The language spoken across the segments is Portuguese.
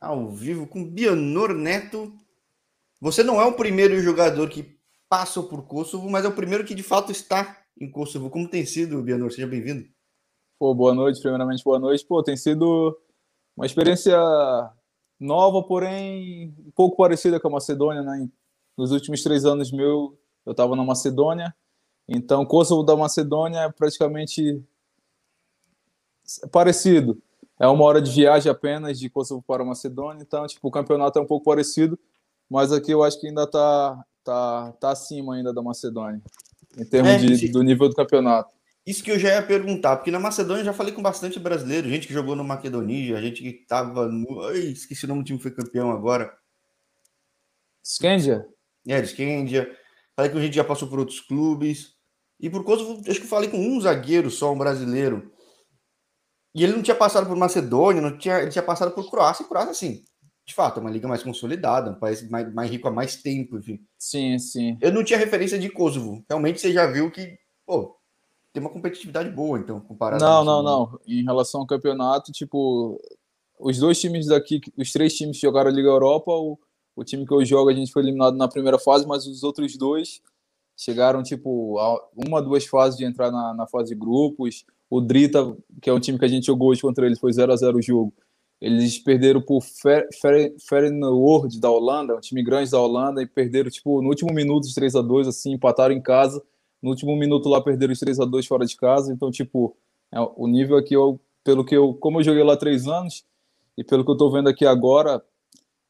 ao vivo com Bianor Neto. Você não é o primeiro jogador que passou por Kosovo, mas é o primeiro que de fato está em Kosovo. Como tem sido, Bianor? Seja bem-vindo. Pô, boa noite, primeiramente boa noite. Pô, tem sido uma experiência nova, porém um pouco parecida com a Macedônia, né? Nos últimos três anos meu, eu estava na Macedônia, então Kosovo da Macedônia é praticamente parecido é uma hora de viagem apenas de Kosovo para Macedônia, então tipo o campeonato é um pouco parecido, mas aqui eu acho que ainda tá tá, tá acima ainda da Macedônia em termos é, de, do nível do campeonato. Isso que eu já ia perguntar, porque na Macedônia eu já falei com bastante brasileiro, gente que jogou no Macedonia, gente que tava no. Ai, esqueci o nome do time que foi campeão agora. Skandia? É, de Skandia. Falei com gente que já passou por outros clubes. E por Kosovo, acho que falei com um zagueiro só, um brasileiro. E ele não tinha passado por Macedônia, não tinha, ele tinha passado por Croácia, e Croácia, assim, de fato, é uma liga mais consolidada, um país mais, mais rico há mais tempo, enfim. Sim, sim. Eu não tinha referência de Kosovo. Realmente você já viu que, pô, tem uma competitividade boa, então, comparado Não, não, não. Em relação ao campeonato, tipo, os dois times daqui, os três times que jogaram a Liga Europa, o, o time que eu jogo, a gente foi eliminado na primeira fase, mas os outros dois chegaram, tipo, a uma, duas fases de entrar na, na fase de grupos. O Drita, que é um time que a gente jogou hoje contra eles, foi 0 a 0 o jogo. Eles perderam por Feyenoord da Holanda, um time grande da Holanda, e perderam, tipo, no último minuto, os 3 a 2 assim, empataram em casa. No último minuto lá, perderam os 3 a 2 fora de casa. Então, tipo, é, o nível aqui, eu, pelo que eu... Como eu joguei lá três anos, e pelo que eu tô vendo aqui agora,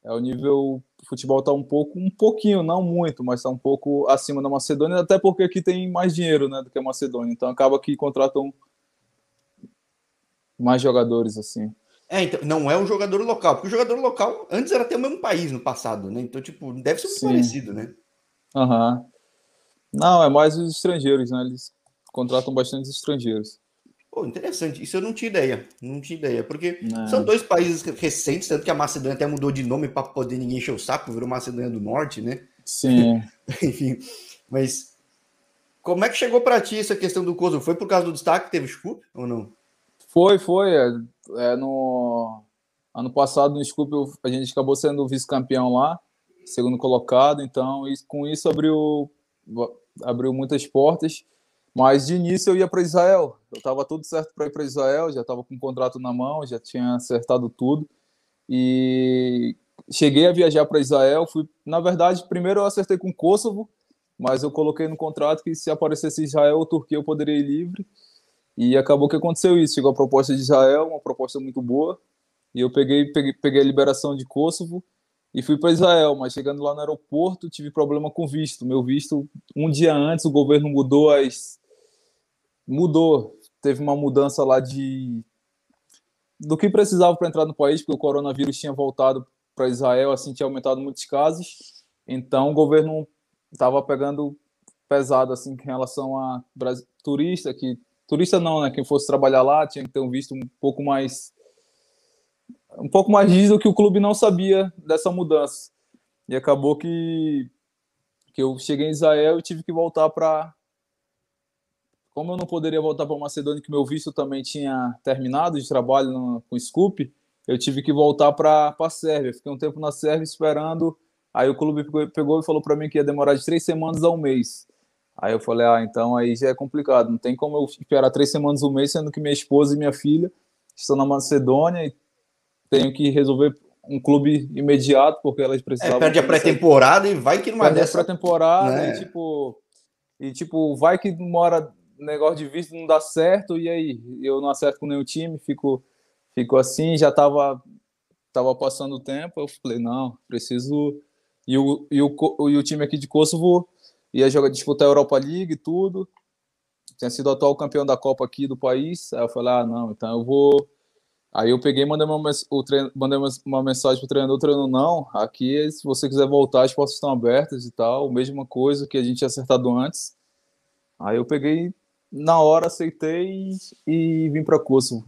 é o nível o futebol tá um pouco, um pouquinho, não muito, mas tá um pouco acima da Macedônia, até porque aqui tem mais dinheiro, né, do que a Macedônia. Então acaba que contratam mais jogadores assim. É, então, não é um jogador local, porque o jogador local antes era até o mesmo país no passado, né? Então, tipo, deve ser muito Sim. parecido, né? Aham. Uhum. Não, é mais os estrangeiros, né? Eles contratam bastante estrangeiros. Pô, interessante. Isso eu não tinha ideia. Não tinha ideia. Porque não. são dois países recentes, tanto que a Macedônia até mudou de nome para poder ninguém encher o saco, virou Macedônia do Norte, né? Sim. Enfim. Mas como é que chegou para ti essa questão do Kosovo? Foi por causa do destaque que teve Scoop ou não? Foi, foi. É, é, no ano passado no Scoop a gente acabou sendo vice-campeão lá, segundo colocado, então e com isso abriu abriu muitas portas. Mas de início eu ia para Israel. Eu estava tudo certo para ir para Israel, já estava com o contrato na mão, já tinha acertado tudo. E cheguei a viajar para Israel. Fui, na verdade, primeiro eu acertei com Kosovo, mas eu coloquei no contrato que se aparecesse Israel ou Turquia eu poderia ir livre. E acabou que aconteceu isso. Chegou a proposta de Israel, uma proposta muito boa. E eu peguei, peguei, peguei a liberação de Kosovo e fui para Israel. Mas chegando lá no aeroporto, tive problema com visto. Meu visto, um dia antes, o governo mudou as. Mudou. Teve uma mudança lá de. Do que precisava para entrar no país, porque o coronavírus tinha voltado para Israel, assim, tinha aumentado muitos casos. Então o governo estava pegando pesado assim em relação a turista que turista não, né? Quem fosse trabalhar lá tinha que ter um visto um pouco mais um pouco mais rígido que o clube não sabia dessa mudança. E acabou que que eu cheguei em Israel e tive que voltar para como eu não poderia voltar para Macedônia, que meu visto também tinha terminado de trabalho no, com Scoop, eu tive que voltar para a Sérvia. Fiquei um tempo na Sérvia esperando. Aí o clube pegou e falou para mim que ia demorar de três semanas a um mês. Aí eu falei, ah, então aí já é complicado. Não tem como eu esperar três semanas, um mês, sendo que minha esposa e minha filha estão na Macedônia e tenho que resolver um clube imediato, porque elas precisavam... É, perde a pré-temporada e vai que numa perde dessa... a pré-temporada né? e, tipo, e, tipo, vai que uma hora negócio de visto não dá certo, e aí? Eu não acerto com nenhum time, fico, fico assim, já tava, tava passando o tempo, eu falei, não, preciso... E o, e o, e o time aqui de Kosovo ia jogar, disputar a Europa League e tudo. Tinha sido atual campeão da Copa aqui do país. Aí eu falei, ah, não, então eu vou. Aí eu peguei e mandei uma, o treino, mandei uma mensagem pro treinador, o treinador, não, aqui, se você quiser voltar, as portas estão abertas e tal, mesma coisa que a gente tinha acertado antes. Aí eu peguei, na hora, aceitei e, e vim para Kosovo.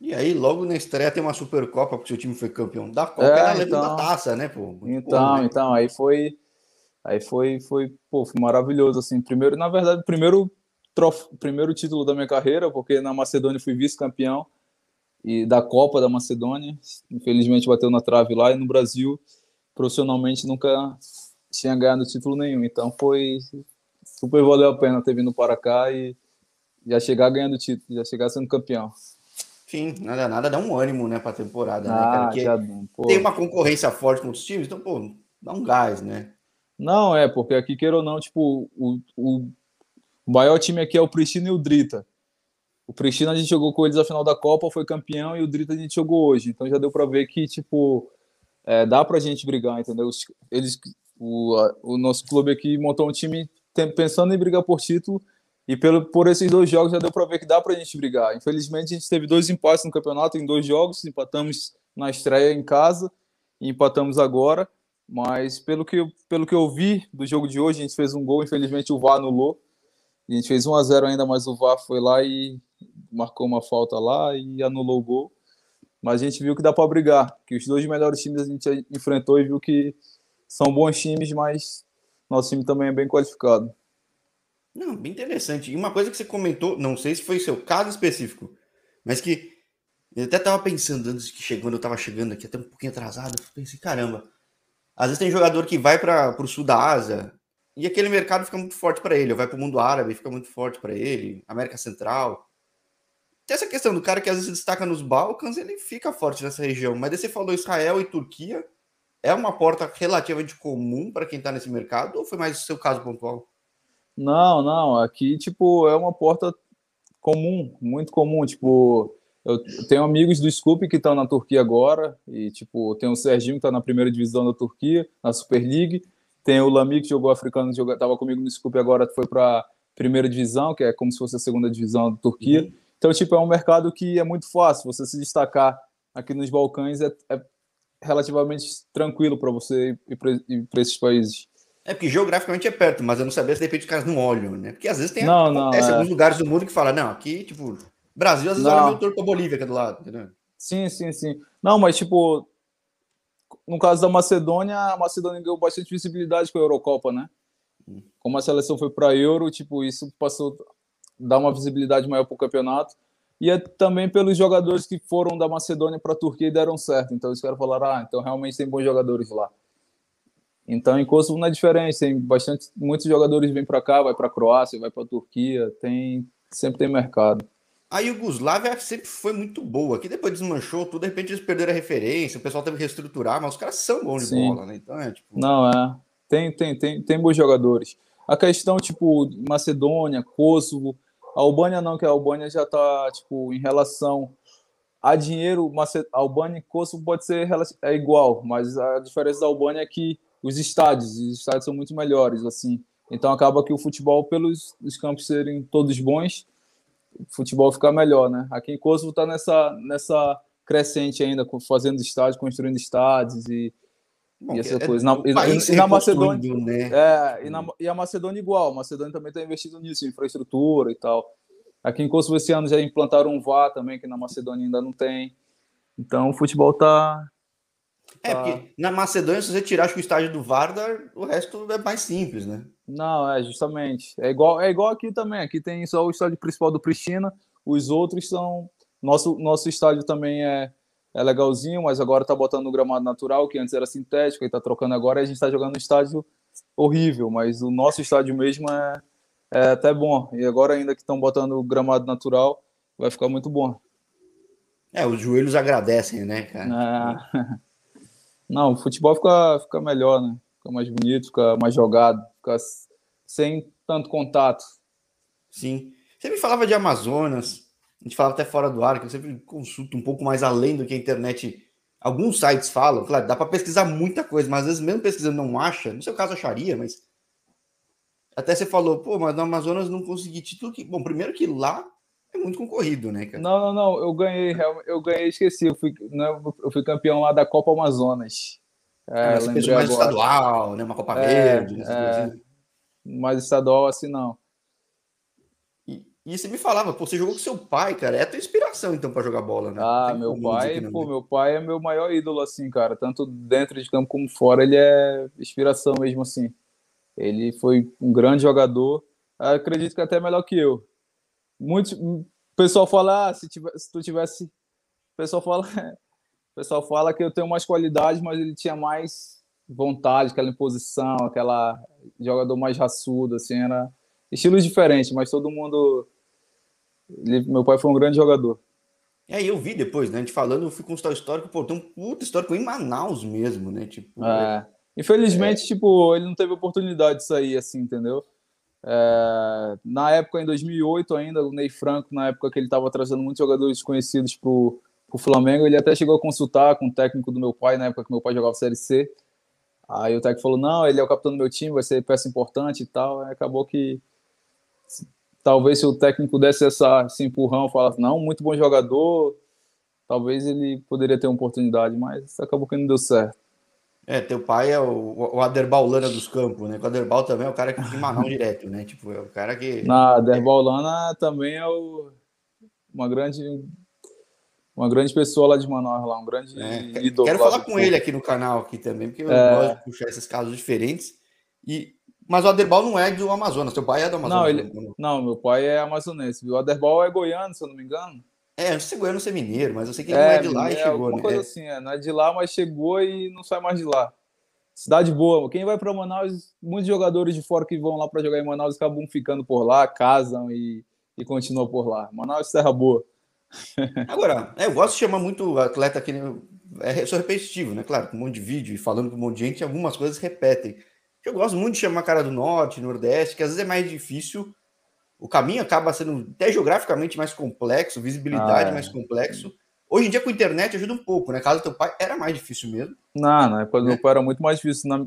E aí, logo na estreia tem uma Supercopa, porque o seu time foi campeão da Copa, é, ela então, da taça, né, pô? então, né? então, aí foi Aí foi, foi, pô, foi maravilhoso, assim. Primeiro, na verdade, primeiro, trof... primeiro título da minha carreira, porque na Macedônia fui vice-campeão. e da Copa da Macedônia. Infelizmente bateu na trave lá e no Brasil, profissionalmente, nunca tinha ganhado título nenhum. Então foi super valeu a pena ter vindo para cá e já chegar ganhando título, já chegar sendo campeão. Sim, nada, nada dá um ânimo, né, para a temporada, ah, né, cara? Que já, tem uma concorrência forte com os times, então, pô, dá um gás, né? Não, é, porque aqui, queira ou não, tipo, o, o maior time aqui é o Pristina e o Drita. O Pristina a gente jogou com eles na final da Copa, foi campeão, e o Drita a gente jogou hoje. Então já deu para ver que, tipo, é, dá pra gente brigar, entendeu? Eles, o, o nosso clube aqui montou um time pensando em brigar por título, e pelo, por esses dois jogos já deu para ver que dá para a gente brigar. Infelizmente, a gente teve dois empates no campeonato em dois jogos, empatamos na estreia em casa e empatamos agora. Mas pelo que, pelo que eu vi do jogo de hoje, a gente fez um gol, infelizmente o VAR anulou. A gente fez 1 a 0 ainda, mas o VAR foi lá e marcou uma falta lá e anulou o gol. Mas a gente viu que dá para brigar, que os dois melhores times a gente enfrentou e viu que são bons times, mas nosso time também é bem qualificado. Não, bem interessante. E uma coisa que você comentou, não sei se foi seu caso específico, mas que eu até estava pensando antes que chegando, eu estava chegando aqui até um pouquinho atrasado, pensei, caramba, às vezes tem jogador que vai para o sul da Ásia e aquele mercado fica muito forte para ele, ou vai para o mundo árabe, fica muito forte para ele, América Central. Tem essa questão do cara que às vezes destaca nos Balcãs, ele fica forte nessa região. Mas daí você falou Israel e Turquia, é uma porta relativamente comum para quem está nesse mercado, ou foi mais o seu caso pontual? Não, não, aqui, tipo, é uma porta comum, muito comum, tipo, eu tenho amigos do Scoop que estão na Turquia agora, e tipo, tem o Serginho que está na primeira divisão da Turquia, na Super League. Tem o Lami que jogou africano, estava comigo no Scoop agora, foi para primeira divisão, que é como se fosse a segunda divisão da Turquia. Uhum. Então, tipo, é um mercado que é muito fácil. Você se destacar aqui nos Balcãs é, é relativamente tranquilo para você ir para esses países. É porque geograficamente é perto, mas eu não sabia se de repente os caras não olham, né? Porque às vezes tem não, não, é. alguns lugares do mundo que fala, não, aqui, tipo, Brasil, às vezes, não. olha meu torto pra Bolívia, que é do lado, entendeu? Sim, sim, sim. Não, mas, tipo, no caso da Macedônia, a Macedônia ganhou bastante visibilidade com a Eurocopa, né? Hum. Como a seleção foi para Euro, tipo, isso passou a dar uma visibilidade maior para o campeonato. E é também pelos jogadores que foram da Macedônia para a Turquia e deram certo. Então, os caras falaram, ah, então realmente tem bons jogadores lá. Então, em Kosovo não é diferente. Tem bastante, muitos jogadores vêm para cá, vai para a Croácia, vai para a Turquia. Tem, sempre tem mercado. A Iugoslávia sempre foi muito boa, que depois desmanchou tudo, de repente eles perderam a referência, o pessoal teve que reestruturar, mas os caras são bons de Sim. bola, né? Então é tipo. Não, é. Tem, tem, tem, tem bons jogadores. A questão, tipo, Macedônia, Kosovo, a Albânia não, que a Albânia já tá, tipo, em relação a dinheiro, Albânia e Kosovo pode ser é igual, mas a diferença da Albânia é que os estádios, os estádios são muito melhores, assim. Então acaba que o futebol, pelos os campos serem todos bons, futebol ficar melhor, né? Aqui em Kosovo está nessa, nessa crescente ainda, fazendo estádios, construindo estádios e, Bom, e essa é, coisa. Na, e, e, na Macedônia. Né? É, e, na, e a Macedônia igual. A Macedônia também está investindo nisso, em infraestrutura e tal. Aqui em Kosovo esse ano já implantaram um VAR também, que na Macedônia ainda não tem. Então o futebol está é, tá. porque na Macedônia, se você tirar o estádio do Vardar, o resto é mais simples, né? Não, é justamente. É igual, é igual aqui também. Aqui tem só o estádio principal do Pristina, os outros são. Nosso, nosso estádio também é, é legalzinho, mas agora tá botando no gramado natural, que antes era sintético, e tá trocando agora, e a gente tá jogando um estádio horrível, mas o nosso estádio mesmo é, é até bom. E agora, ainda que estão botando o gramado natural, vai ficar muito bom. É, os joelhos agradecem, né, cara? É. Não, o futebol fica, fica melhor, né? Fica mais bonito, fica mais jogado, sem tanto contato. Sim. Você me falava de Amazonas, a gente falava até fora do ar, que eu sempre consulto um pouco mais além do que a internet. Alguns sites falam, claro, dá para pesquisar muita coisa, mas às vezes mesmo pesquisando não acha, no seu caso acharia, mas até você falou, pô, mas no Amazonas não consegui título. Que... Bom, primeiro que lá é muito concorrido, né, cara? Não, não, não. Eu ganhei, eu ganhei, esqueci. Eu fui, né, eu fui campeão lá da Copa Amazonas. É, ah, mais agora. estadual, né? Uma Copa é, Verde. É, mais estadual assim, não. E, e você me falava, pô, você jogou com seu pai, cara. É a tua inspiração, então, para jogar bola, né? Ah, meu pai, pô, meu pai é meu maior ídolo, assim, cara. Tanto dentro de campo como fora, ele é inspiração mesmo, assim. Ele foi um grande jogador. Acredito que até melhor que eu. Muito, o pessoal fala, ah, se, tivesse, se tu tivesse pessoal fala, o pessoal fala que eu tenho mais qualidade, mas ele tinha mais vontade, aquela imposição, aquela jogador mais raçudo, assim, era estilos diferentes, mas todo mundo. Ele, meu pai foi um grande jogador. É, eu vi depois, né? A gente falando, eu fui constar o histórico, pô, tem um puta histórico em Manaus mesmo, né? Tipo. É. Infelizmente, é... tipo, ele não teve oportunidade de sair assim, entendeu? É... na época, em 2008 ainda, o Ney Franco, na época que ele estava trazendo muitos jogadores conhecidos pro, pro Flamengo, ele até chegou a consultar com o técnico do meu pai, na época que meu pai jogava Série C. Aí o técnico falou, não, ele é o capitão do meu time, vai ser peça importante e tal. Aí acabou que talvez se o técnico desse essa, esse empurrão, falasse, não, muito bom jogador, talvez ele poderia ter uma oportunidade, mas acabou que não deu certo. É, teu pai é o, o Aderbal Lana dos Campos, né? O Aderbal também é o cara que fica em Manaus direto, né? Tipo, é o cara que... Na Aderbal Lana também é o, uma grande uma grande pessoa lá de Manaus, lá, um grande é, ídolo. Quero falar com ele aqui no canal aqui também, porque eu é... gosto de puxar esses casos diferentes. E mas o Aderbal não é do Amazonas, seu pai é do Amazonas. Não, ele... não meu pai é amazonense. O Aderbal é goiano, se eu não me engano. É, antes de ser goiano, ser mineiro, mas eu sei que ele é, não é de lá e chegou, né? coisa é. assim, é, não é de lá, mas chegou e não sai mais de lá. Cidade boa. Quem vai para Manaus, muitos jogadores de fora que vão lá para jogar em Manaus acabam ficando por lá, casam e, e continuam por lá. Manaus é terra boa. Agora, é, eu gosto de chamar muito atleta que é, sou repetitivo, né? Claro, com um monte de vídeo e falando com um monte de gente, algumas coisas repetem. Eu gosto muito de chamar cara do norte, nordeste, que às vezes é mais difícil. O caminho acaba sendo até geograficamente mais complexo, visibilidade ah, é. mais complexo. Hoje em dia, com a internet, ajuda um pouco, né? Caso do teu pai era mais difícil mesmo. Não, na época do meu pai era muito mais difícil. Na...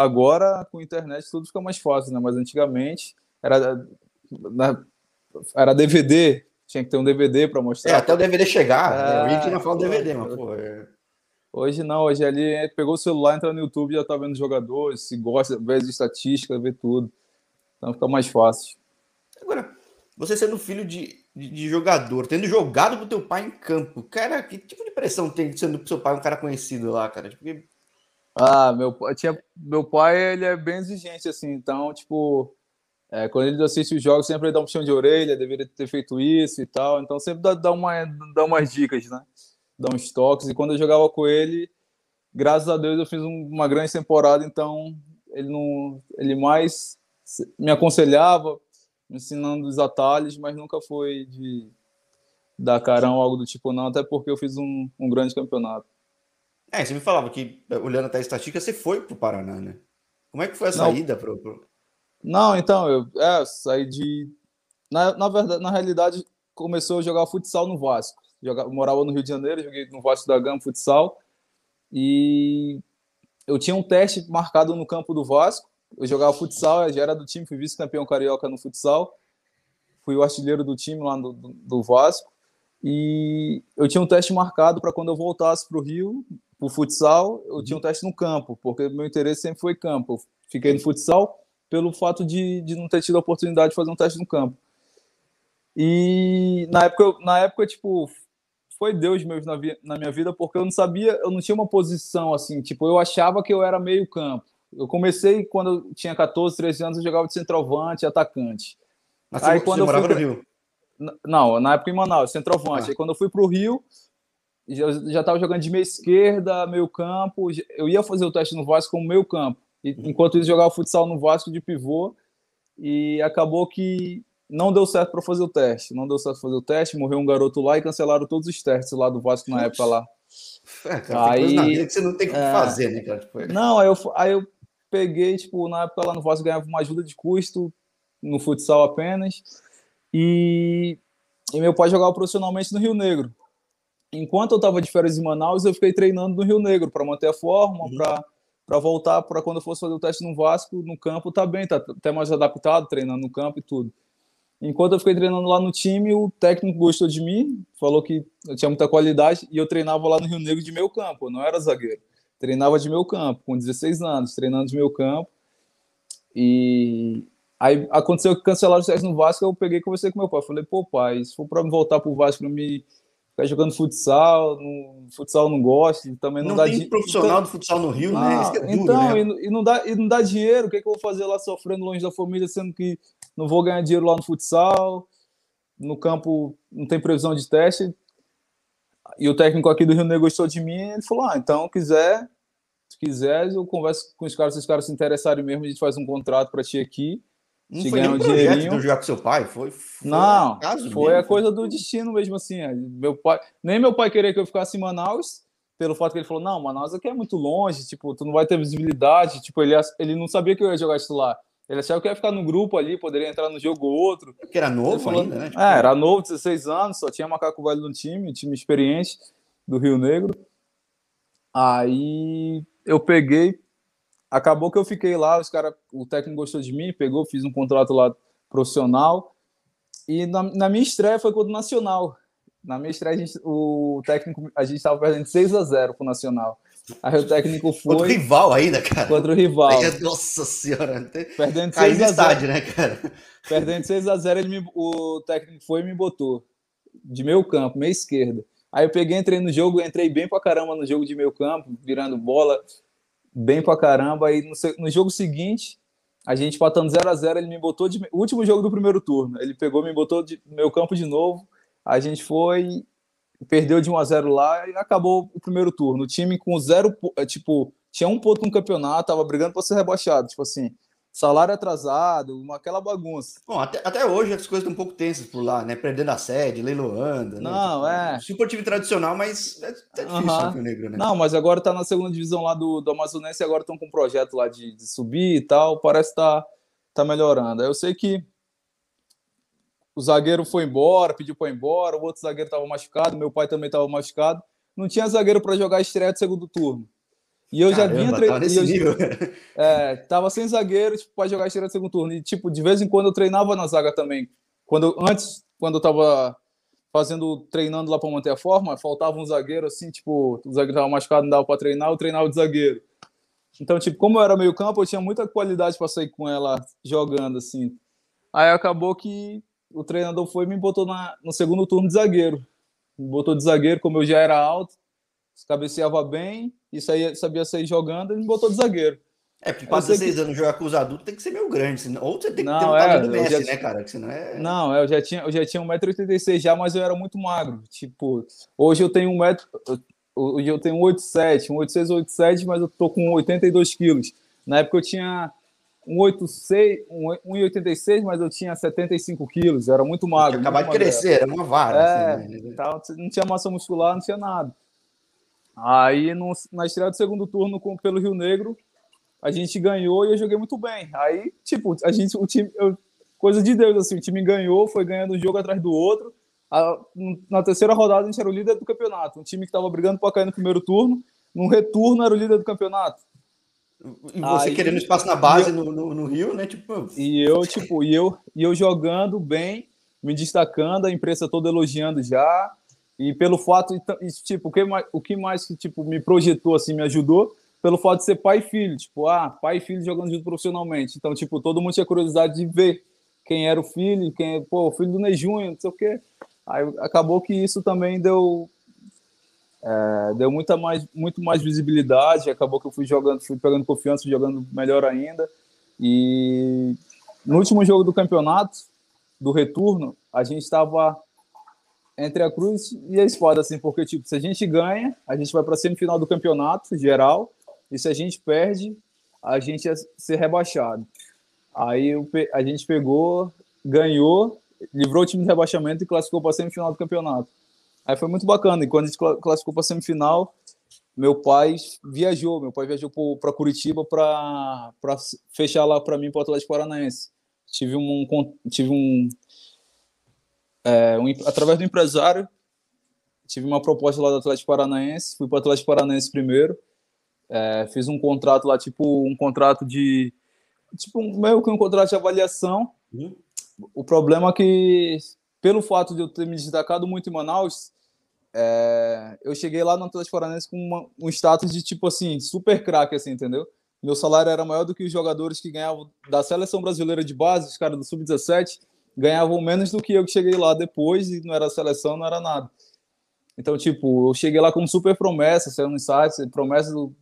Agora, com a internet, tudo fica mais fácil, né? Mas antigamente era, era DVD, tinha que ter um DVD para mostrar. É, até o DVD chegar. É, né? A gente não fala DVD, mas, pô. É... Hoje não, hoje ali é, pegou o celular, entra no YouTube, já tá vendo jogadores, se gosta, vê as estatísticas, vê tudo. Então fica mais fácil. Agora, você sendo filho de, de, de jogador, tendo jogado com teu pai em campo, cara, que tipo de pressão tem sendo seu pai um cara conhecido lá, cara? Tipo, Ah, meu pai, tinha, meu pai, ele é bem exigente, assim, então, tipo, é, quando ele assiste os jogos, sempre ele dá um puxão de orelha, deveria ter feito isso e tal, então sempre dá, dá, uma, dá umas dicas, né? dar uns toques. E quando eu jogava com ele, graças a Deus eu fiz um, uma grande temporada, então ele não, ele mais me aconselhava, me ensinando os atalhos, mas nunca foi de dar carão ou algo do tipo não, até porque eu fiz um, um grande campeonato. É, você me falava que, olhando até a estatística, você foi para o Paraná, né? Como é que foi a saída para pro... Não, então, eu é, saí de... Na, na verdade, na realidade, começou a jogar futsal no Vasco jogava, morava no Rio de Janeiro, joguei no Vasco da Gama futsal e eu tinha um teste marcado no campo do Vasco. Eu jogava futsal, eu já era do time, fui vice-campeão carioca no futsal, fui o artilheiro do time lá do, do, do Vasco e eu tinha um teste marcado para quando eu voltasse para o Rio, para o futsal, eu tinha um teste no campo, porque meu interesse sempre foi campo. Eu fiquei no futsal pelo fato de, de não ter tido a oportunidade de fazer um teste no campo. E na época, na época tipo, foi Deus mesmo na, na minha vida, porque eu não sabia, eu não tinha uma posição assim, tipo, eu achava que eu era meio campo. Eu comecei quando eu tinha 14, 13 anos, eu jogava de centroavante, atacante. Mas aí, você quando morava fui... no Rio? Não, na época em Manaus, centroavante. Ah. Aí quando eu fui para o Rio, já estava jogando de meia esquerda, meio campo. Eu ia fazer o teste no Vasco como meio campo. E, enquanto isso, jogava futsal no Vasco de pivô. E acabou que não deu certo para fazer o teste. Não deu certo para fazer o teste, morreu um garoto lá e cancelaram todos os testes lá do Vasco na época lá. É, cara, aí, você não tem o que é, fazer, né, cara? Tipo, é. Não, aí eu, aí eu peguei, tipo, na época lá no Vasco ganhava uma ajuda de custo, no futsal apenas, e, e meu pai jogava profissionalmente no Rio Negro. Enquanto eu estava de férias em Manaus, eu fiquei treinando no Rio Negro para manter a forma, uhum. para voltar para quando eu fosse fazer o teste no Vasco, no campo, tá bem, tá até mais adaptado, treinando no campo e tudo. Enquanto eu fiquei treinando lá no time, o técnico gostou de mim, falou que eu tinha muita qualidade e eu treinava lá no Rio Negro de meu campo, não era zagueiro. Treinava de meu campo, com 16 anos, treinando de meu campo. E aí aconteceu que cancelaram o teste no Vasco, eu peguei e conversei com meu pai. Falei, pô, pai, se for para me voltar pro Vasco para me ficar jogando futsal, no, futsal não gosto, também não, não dá dinheiro. profissional então, do futsal no Rio, né? ah, né? É duro, então, né? E, e, não dá, e não dá dinheiro, o que, é que eu vou fazer lá sofrendo longe da família, sendo que não vou ganhar dinheiro lá no futsal, no campo não tem previsão de teste. e o técnico aqui do Rio Negro gostou de mim, ele falou: "Ah, então quiser, se quiser, eu converso com os caras, se os caras se interessarem mesmo, a gente faz um contrato para ti aqui. Não foi um dinheirinho. de jogar com seu pai, foi, foi Não, foi mesmo, a coisa do destino mesmo assim. É. Meu pai, nem meu pai queria que eu ficasse em Manaus, pelo fato que ele falou: "Não, Manaus aqui é muito longe, tipo, tu não vai ter visibilidade". Tipo, ele ele não sabia que eu ia jogar isso lá. Ele achava que ia ficar no grupo ali, poderia entrar no jogo ou outro. Porque era novo falou, ainda, né? É, era novo, 16 anos, só tinha macaco velho no time, time experiente do Rio Negro. Aí eu peguei, acabou que eu fiquei lá, os cara, o técnico gostou de mim, pegou, fiz um contrato lá profissional. E na, na minha estreia foi contra o Nacional. Na minha estreia, a gente, o técnico, a gente estava perdendo 6 a 0 pro Nacional. Aí o técnico foi. Contra o rival ainda, cara. Contra o rival. Nossa senhora. Perdendo 6 a 0. estádio, né, cara? Perdendo 6 a 0 ele me, o técnico foi e me botou. De meio campo, meia esquerda. Aí eu peguei, entrei no jogo, entrei bem pra caramba no jogo de meio campo, virando bola bem pra caramba. Aí no, no jogo seguinte, a gente empatando 0 a 0 ele me botou de. Último jogo do primeiro turno. Ele pegou, me botou de meu campo de novo. A gente foi perdeu de 1 a 0 lá e acabou o primeiro turno. O time com zero, é, tipo, tinha um ponto no campeonato, tava brigando para ser rebaixado, tipo assim, salário atrasado, uma, aquela bagunça. Bom, até, até hoje as coisas estão um pouco tensas por lá, né? Perdendo a sede, leiloando. Né? Não, né? é. Super time tradicional, mas é, é difícil uhum. Negro, né? Não, mas agora tá na segunda divisão lá do, do Amazonense e agora estão com um projeto lá de, de subir e tal. Parece tá, tá melhorando. Eu sei que o zagueiro foi embora, pediu para ir embora, o outro zagueiro estava machucado, meu pai também estava machucado. Não tinha zagueiro para jogar estreia de segundo turno. E eu Caramba, já vinha treinando. É, tava sem zagueiro tipo, para jogar estreia de segundo turno. E, tipo, de vez em quando eu treinava na zaga também. Quando, antes, quando eu tava fazendo, treinando lá para manter a forma, faltava um zagueiro assim, tipo, o zagueiro tava machucado, não dava para treinar, eu treinava de zagueiro. Então, tipo, como eu era meio campo, eu tinha muita qualidade para sair com ela jogando, assim. Aí acabou que o treinador foi e me botou na, no segundo turno de zagueiro. Me botou de zagueiro, como eu já era alto, cabeceava bem e saía, sabia sair jogando, ele me botou de zagueiro. É, porque passa seis que... anos jogar com os adultos tem que ser meio grande, senão... ou você tem que não, ter um é, do Messi, já... né, cara? Que senão é... Não, eu já tinha, eu já tinha 1,86m já, mas eu era muito magro. Tipo, hoje eu tenho um metro. Hoje eu tenho 1,87, 1,86, 1,87, mas eu tô com 82 quilos. Na época eu tinha 1,86, mas eu tinha 75 quilos, era muito magro. Acabar de crescer, era uma vara. É, assim, né? não tinha massa muscular, não tinha nada. Aí no, na estreia do segundo turno com, pelo Rio Negro, a gente ganhou e eu joguei muito bem. Aí, tipo, a gente, o time, eu, coisa de Deus, assim, o time ganhou, foi ganhando um jogo atrás do outro. A, na terceira rodada a gente era o líder do campeonato. Um time que estava brigando para cair no primeiro turno, no retorno era o líder do campeonato. E você aí, querendo espaço na base eu, no, no, no, Rio, né? Tipo... E eu, tipo, e eu, e eu jogando bem, me destacando, a imprensa toda elogiando já. E pelo fato, tipo, o que mais, o que mais que tipo, me projetou, assim, me ajudou, pelo fato de ser pai e filho. Tipo, ah, pai e filho jogando junto profissionalmente. Então, tipo, todo mundo tinha curiosidade de ver quem era o filho, quem, pô, o filho do Ney Júnior, não sei o quê. Aí acabou que isso também deu, é, deu muita mais, muito mais visibilidade, acabou que eu fui jogando, fui pegando confiança, jogando melhor ainda. E no último jogo do campeonato, do retorno, a gente estava entre a Cruz e a Espada, assim, porque tipo, se a gente ganha, a gente vai para a semifinal do campeonato geral, e se a gente perde, a gente ia ser rebaixado. Aí a gente pegou, ganhou, livrou o time de rebaixamento e classificou para a semifinal do campeonato. Aí foi muito bacana. E quando a gente classificou para a semifinal, meu pai viajou. Meu pai viajou para Curitiba para fechar lá para mim para o Atlético Paranaense. Tive um. Tive um, é, um através do empresário, tive uma proposta lá do Atlético Paranaense. Fui para o Atlético Paranaense primeiro. É, fiz um contrato lá, tipo um contrato de. Tipo, meio que um contrato de avaliação. Uhum. O problema é que pelo fato de eu ter me destacado muito em Manaus, é, eu cheguei lá no Atlético Paranaense com uma, um status de tipo assim, super craque, assim, entendeu? Meu salário era maior do que os jogadores que ganhavam da seleção brasileira de base, os caras do Sub-17, ganhavam menos do que eu que cheguei lá depois e não era seleção, não era nada. Então, tipo, eu cheguei lá como super promessa, saiu no site, promessa do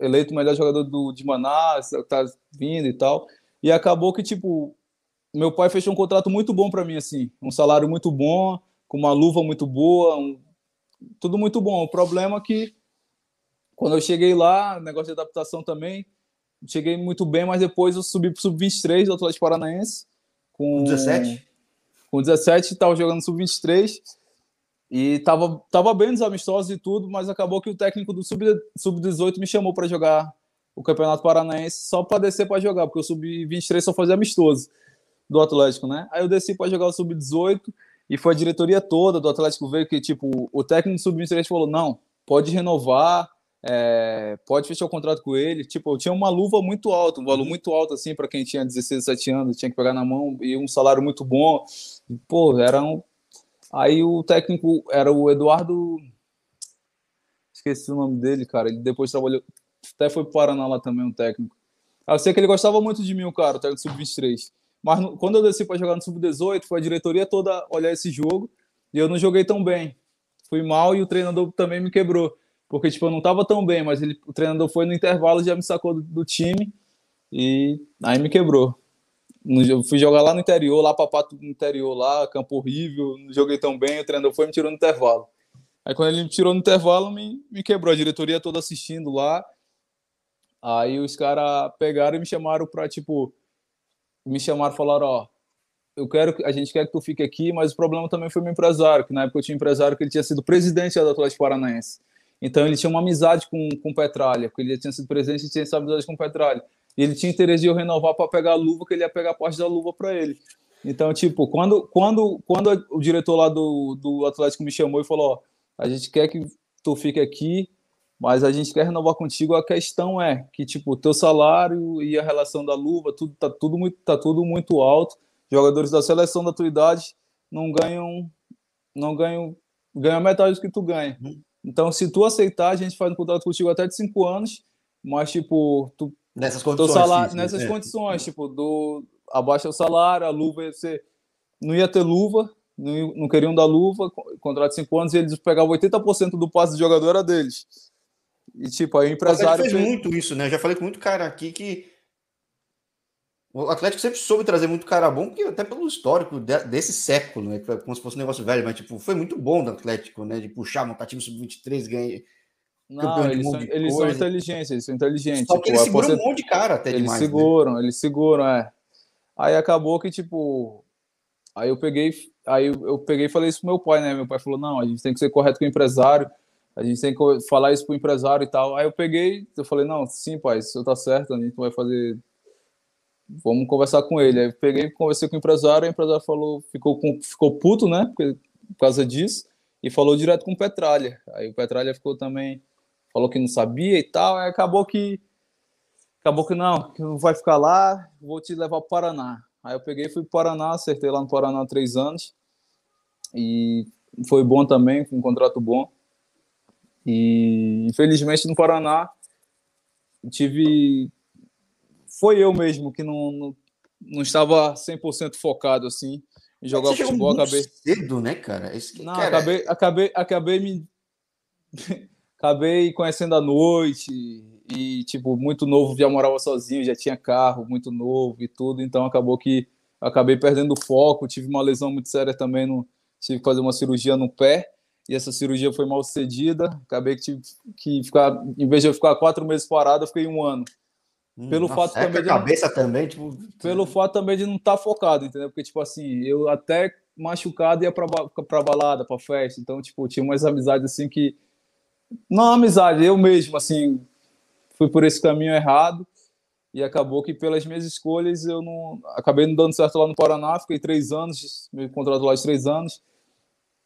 eleito melhor jogador do, de Manaus, tá vindo e tal. E acabou que, tipo, meu pai fechou um contrato muito bom para mim, assim, um salário muito bom, com uma luva muito boa, um, tudo muito bom. O problema é que quando eu cheguei lá, negócio de adaptação também, cheguei muito bem, mas depois eu subi para o sub-23 do Atlético Paranaense. Com 17? Com 17, estava jogando sub-23 e tava, tava bem nos amistosos e tudo, mas acabou que o técnico do sub-18 me chamou para jogar o Campeonato Paranaense só para descer para jogar, porque o sub-23 só fazia amistoso do Atlético, né? Aí eu desci para jogar o sub-18 e foi a diretoria toda do Atlético veio que, tipo, o técnico do sub-23 falou: não, pode renovar, é, pode fechar o contrato com ele. Tipo, eu tinha uma luva muito alta, um valor uhum. muito alto, assim, para quem tinha 16, 17 anos, tinha que pegar na mão e um salário muito bom. E, pô, era um. Aí o técnico era o Eduardo. Esqueci o nome dele, cara. Ele depois trabalhou. Até foi para o Paraná lá também, um técnico. Eu sei que ele gostava muito de mim, o cara, o técnico sub-23. Mas no, quando eu desci para jogar no sub-18, foi a diretoria toda olhar esse jogo e eu não joguei tão bem. Fui mal e o treinador também me quebrou. Porque, tipo, eu não estava tão bem, mas ele, o treinador foi no intervalo já me sacou do, do time e aí me quebrou. Eu fui jogar lá no interior, lá para Pato no interior, lá, campo horrível, não joguei tão bem, o treinador foi e me tirou no intervalo. Aí quando ele me tirou no intervalo, me, me quebrou, a diretoria toda assistindo lá. Aí os caras pegaram e me chamaram para, tipo, me chamaram e falaram, ó, eu quero, a gente quer que tu fique aqui, mas o problema também foi meu empresário, que na época eu tinha empresário que ele tinha sido presidente do Atlético Paranaense. Então ele tinha uma amizade com, com Petralha, porque ele já tinha sido presidente e tinha essa amizade com Petralha. E ele tinha interesse de eu renovar para pegar a luva, que ele ia pegar parte da luva para ele. Então, tipo, quando, quando, quando o diretor lá do, do Atlético me chamou e falou: ó, a gente quer que tu fique aqui, mas a gente quer renovar contigo. A questão é que, tipo, o teu salário e a relação da luva, tudo tá tudo muito, tá tudo muito alto. Jogadores da seleção da tua idade não ganham, não ganham, ganham metade do que tu ganha. Então, se tu aceitar, a gente faz um contrato contigo até de cinco anos, mas, tipo, tu. Nessas condições. Salário, sim, nessas é. condições, tipo, do, abaixa o salário, a luva ia ser. Não ia ter luva, não, não queriam dar luva, contrato de cinco anos, e eles pegavam 80% do passe do jogador era deles. E, tipo, aí o empresário. O fez muito isso, né? Eu já falei com muito cara aqui que o Atlético sempre soube trazer muito cara bom, porque até pelo histórico desse século, né? Como se fosse um negócio velho, mas tipo, foi muito bom do Atlético, né? De puxar, montar time sub-23, ganhar. Não, eles, são, eles são, inteligentes, eles são inteligentes. Só que tipo, eles seguram um monte de cara até eles demais. Eles seguram, né? eles seguram, é. Aí acabou que, tipo. Aí eu peguei, aí eu peguei e falei isso pro meu pai, né? Meu pai falou: não, a gente tem que ser correto com o empresário, a gente tem que falar isso pro empresário e tal. Aí eu peguei, eu falei: não, sim, pai, isso tá certo, a gente vai fazer vamos conversar com ele. Aí eu peguei, conversei com o empresário, o empresário falou, ficou, com, ficou puto, né, por causa disso, e falou direto com o Petralha. Aí o Petralha ficou também, falou que não sabia e tal, aí acabou que, acabou que não, que não vai ficar lá, vou te levar para o Paraná. Aí eu peguei fui para o Paraná, acertei lá no Paraná três anos, e foi bom também, um contrato bom. E infelizmente no Paraná tive foi eu mesmo que não, não, não estava 100% focado assim em jogar Você futebol. Acabei cedo, né, cara? Esse, não, cara... acabei, acabei, acabei me acabei conhecendo a noite e tipo muito novo, já morava sozinho, já tinha carro, muito novo e tudo, então acabou que acabei perdendo o foco, tive uma lesão muito séria também no tive que fazer uma cirurgia no pé e essa cirurgia foi mal sucedida, acabei que tive que ficar, em vez de eu ficar quatro meses parado, eu fiquei um ano. Pelo Nossa, fato é também. a cabeça não, também, tipo. Pelo fato também de não estar tá focado, entendeu? Porque, tipo assim, eu até machucado ia pra, pra balada, pra festa. Então, tipo, tinha umas amizades assim que. Não amizade, eu mesmo, assim, fui por esse caminho errado. E acabou que, pelas minhas escolhas, eu não. Acabei não dando certo lá no Paraná, fiquei três anos, me contrato lá de três anos.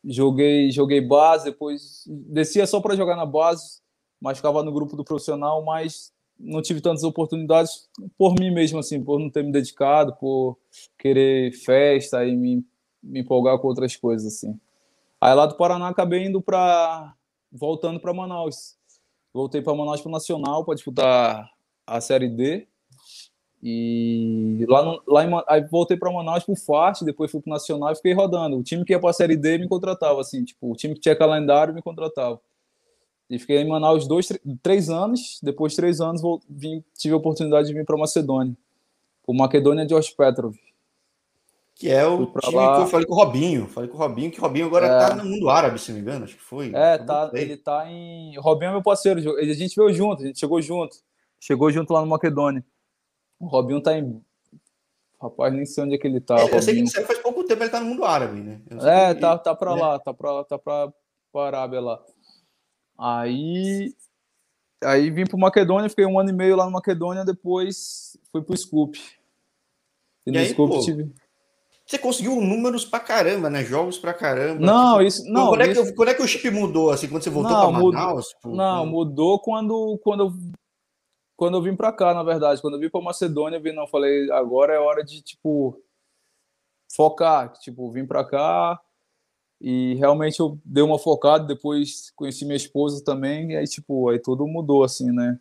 Joguei, joguei base, depois descia só para jogar na base, mas ficava no grupo do profissional, mas não tive tantas oportunidades por mim mesmo, assim, por não ter me dedicado, por querer festa e me, me empolgar com outras coisas, assim. Aí lá do Paraná acabei indo para voltando para Manaus. Voltei para Manaus para o Nacional para disputar a Série D. E lá, no, lá em, aí voltei para Manaus para o FART, depois fui para o Nacional e fiquei rodando. O time que ia para a Série D me contratava, assim, tipo, o time que tinha calendário me contratava. E fiquei em Manaus dois, três anos. Depois de três anos, vou, vim, tive a oportunidade de vir para Macedônia. O Macedônia de Petrov. Que é o time lá. que eu falei com o Robinho. Falei com o Robinho, que o Robinho agora é. tá no mundo árabe, se não me engano, acho que foi. É, tá, ele tá em. O Robinho é meu parceiro, a gente veio junto, a gente chegou junto. Chegou junto lá no Macedônia. O Robinho tá em. Rapaz, nem sei onde é que ele tá. É, eu sei que ele faz pouco tempo, ele tá no mundo árabe, né? É, tá, tá pra é. lá, tá pra, tá pra, pra Arábia lá. Aí. Aí vim pro Macedônia, fiquei um ano e meio lá no Macedônia, depois fui pro Scoop. E, e no aí, Scoop pô, tive você conseguiu números pra caramba, né? Jogos pra caramba. Não, isso. Não, quando, isso... É que, quando é que o chip mudou? Assim, quando você voltou não, pra Manaus? Mudou, não, mudou quando, quando, eu, quando eu vim pra cá, na verdade. Quando eu vim pra Macedônia, eu vi, não, falei, agora é hora de, tipo, focar. Tipo, vim pra cá e realmente eu dei uma focada. Depois conheci minha esposa também, e aí, tipo, aí tudo mudou, assim, né?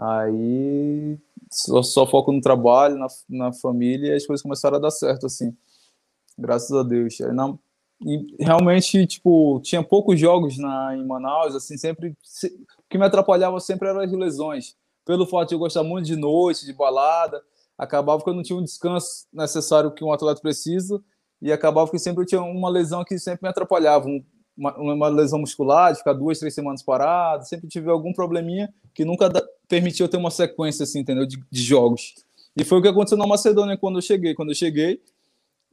Aí só, só foco no trabalho, na, na família, e as coisas começaram a dar certo, assim graças a Deus. Não, e realmente, tipo, tinha poucos jogos na, em Manaus, assim, sempre. Se, o que me atrapalhava sempre eram as lesões. Pelo fato de eu gostar muito de noite, de balada, acabava que eu não tinha um descanso necessário que um atleta precisa, e acabava que sempre eu tinha uma lesão que sempre me atrapalhava. Um, uma, uma, lesão muscular, de ficar duas, três semanas parado, sempre tive algum probleminha que nunca da, permitiu eu ter uma sequência, assim, entendeu? De, de jogos. E foi o que aconteceu na Macedônia quando eu cheguei. Quando eu cheguei,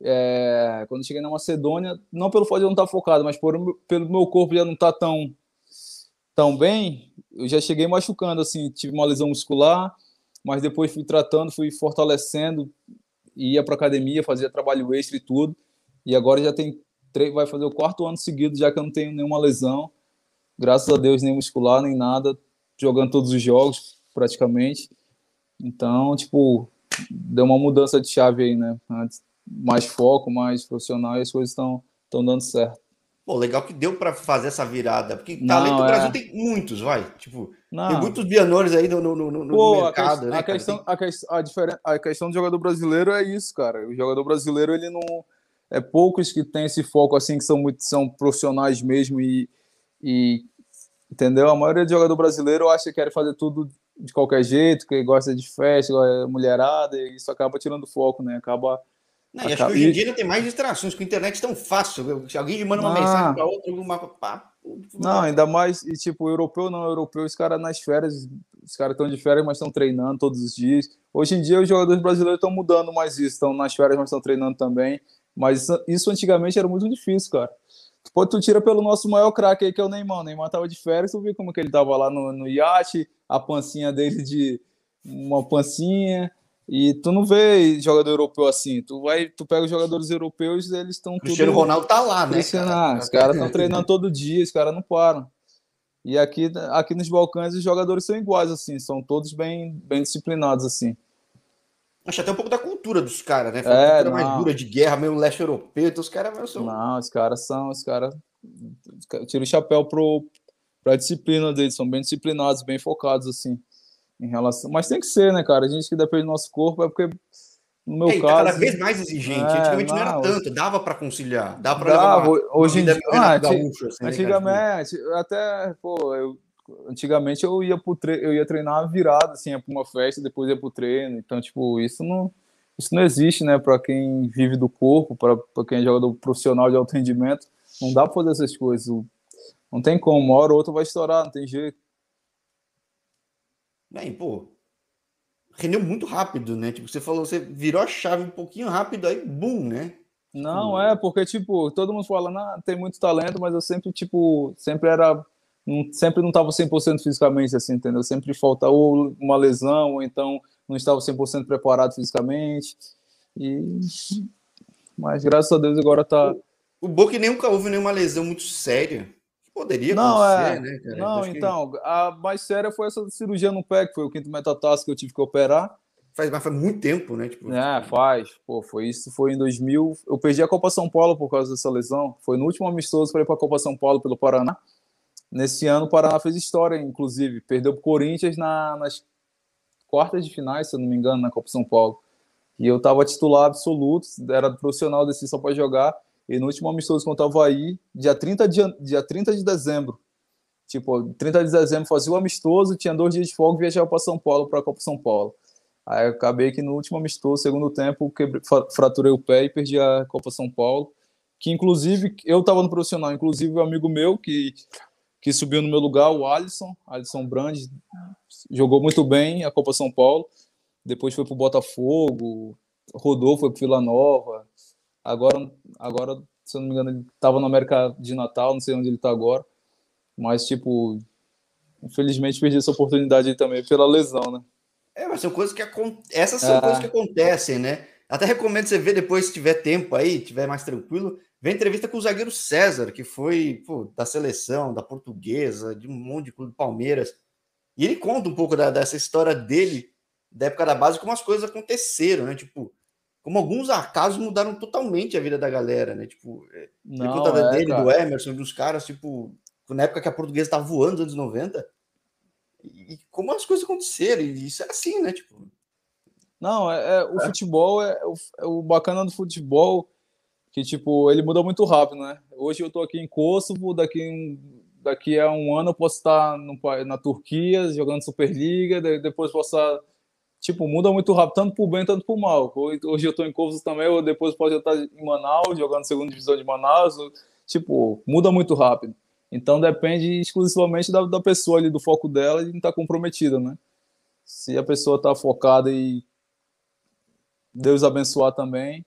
é, quando cheguei na Macedônia, não pelo fato de eu não estar focado, mas por, pelo meu corpo já não estar tão, tão bem, eu já cheguei machucando, assim, tive uma lesão muscular, mas depois fui tratando, fui fortalecendo, ia para academia, fazia trabalho extra e tudo, e agora já tem vai fazer o quarto ano seguido, já que eu não tenho nenhuma lesão, graças a Deus, nem muscular, nem nada, jogando todos os jogos, praticamente, então, tipo, deu uma mudança de chave aí, né, mais foco, mais profissional e as coisas estão dando certo. Pô, legal que deu para fazer essa virada, porque não, talento no é... Brasil tem muitos, vai. Tipo, não. tem muitos bianores aí no, no, no, no Pô, mercado, a, né? A questão, a, questão, a, diferen... a questão do jogador brasileiro é isso, cara. O jogador brasileiro, ele não. É poucos que tem esse foco assim, que são muito são profissionais mesmo e, e entendeu? A maioria do jogador brasileiro acha que quer fazer tudo de qualquer jeito, que gosta de festa, mulherada, e isso acaba tirando foco, né? Acaba não, e acho que hoje em dia não tem mais distrações, com a internet é tão fácil. Se alguém manda uma ah. mensagem para outro, uma papo. Não, ainda mais, e tipo, europeu não, europeu, os caras nas férias, os caras estão de férias, mas estão treinando todos os dias. Hoje em dia, os jogadores brasileiros estão mudando mais isso, estão nas férias, mas estão treinando também. Mas isso, isso, antigamente era muito difícil, cara. Pô, tu tira pelo nosso maior craque aí, que é o Neymar. O Neymar tava de férias, tu viu como que ele tava lá no, no iate, a pancinha dele de uma pancinha, e tu não vê jogador europeu assim. Tu vai, tu pega os jogadores europeus, eles estão Cristiano tudo... Ronaldo tá lá, né? Cara? Os caras estão treinando todo dia, os caras não param. E aqui, aqui nos Balcãs os jogadores são iguais assim, são todos bem, bem disciplinados assim. Acho até um pouco da cultura dos caras, né? Foi é, cultura não. mais dura de guerra, meio leste europeu, então os caras são. Não, os caras são, os caras tira o chapéu pro para a disciplina deles, são bem disciplinados, bem focados assim em relação. Mas tem que ser, né, cara? A gente que depende do nosso corpo é porque, no meu é, caso. cada vez mais exigente. É, Antigamente não, não era tanto, dava para conciliar, dava para levar. Uma, hoje em dia. Ah, gaúcho, assim, né, antigamente, né, até, pô, eu. Antigamente eu ia pro tre... eu ia treinar virado, assim, ia pra uma festa, depois ia pro treino. Então, tipo, isso não, isso não existe, né, para quem vive do corpo, para quem é jogador profissional de alto rendimento. Não dá pra fazer essas coisas. Não tem como, uma hora ou outra vai estourar, não tem jeito. Bem, pô, rendeu muito rápido, né? Tipo, você falou, você virou a chave um pouquinho rápido, aí, bum, né? Não, tipo... é, porque, tipo, todo mundo fala, não, tem muito talento, mas eu sempre, tipo, sempre era. Sempre não estava 100% fisicamente, assim, entendeu? Sempre falta ou uma lesão, ou então não estava 100% preparado fisicamente. E. Mas graças a Deus agora tá. O Boca nunca houve nenhuma lesão muito séria. Poderia não, é, né, cara? Não, Acho então, que... a mais séria foi essa cirurgia no pé, que foi o quinto metatarso que eu tive que operar. Faz, mas faz muito tempo, né? Tipo... É, faz. Pô, foi isso, foi em 2000. Eu perdi a Copa São Paulo por causa dessa lesão. Foi no último amistoso para ir para a Copa São Paulo pelo Paraná. Nesse ano, o Paraná fez história, inclusive. Perdeu para o Corinthians na, nas quartas de finais, se eu não me engano, na Copa São Paulo. E eu estava titular absoluto, era profissional desse só para jogar. E no último amistoso contra o Havaí, dia 30 de, dia 30 de dezembro. Tipo, 30 de dezembro fazia o amistoso, tinha dois dias de folga e viajava para São Paulo, para a Copa São Paulo. Aí acabei que no último amistoso, segundo tempo, quebrei, fraturei o pé e perdi a Copa São Paulo. Que inclusive eu estava no profissional, inclusive o um amigo meu que, que subiu no meu lugar, o Alisson, Alisson Brand, jogou muito bem a Copa São Paulo. Depois foi para o Botafogo, rodou, foi para Vila Nova. Agora, agora, se eu não me engano, ele estava no América de Natal, não sei onde ele está agora. Mas, tipo, infelizmente perdi essa oportunidade também pela lesão, né? É, mas são coisas que acontecem. Essas são é. coisas que acontecem, né? Até recomendo você ver depois, se tiver tempo aí, tiver mais tranquilo, vê entrevista com o zagueiro César, que foi pô, da seleção, da portuguesa, de um monte de clube Palmeiras. E ele conta um pouco da, dessa história dele, da época da base, como as coisas aconteceram, né? Tipo, como alguns acasos mudaram totalmente a vida da galera, né? Tipo, é, Não, conta é, dele, cara. do Emerson, dos caras, tipo, na época que a portuguesa estava voando nos anos 90, e como as coisas aconteceram, e isso é assim, né? Tipo. Não, é, é o é. futebol é o, é o, bacana do futebol que tipo ele muda muito rápido, né? Hoje eu tô aqui em Kosovo, daqui daqui a um ano eu posso estar no, na Turquia jogando Superliga, depois posso estar tipo muda muito rápido tanto por bem tanto por mal. Hoje eu tô em Kosovo também, ou depois pode estar em Manaus jogando segunda divisão de Manaus, tipo muda muito rápido. Então depende exclusivamente da, da pessoa ali, do foco dela e não tá comprometida, né? Se a pessoa está focada e Deus abençoar também,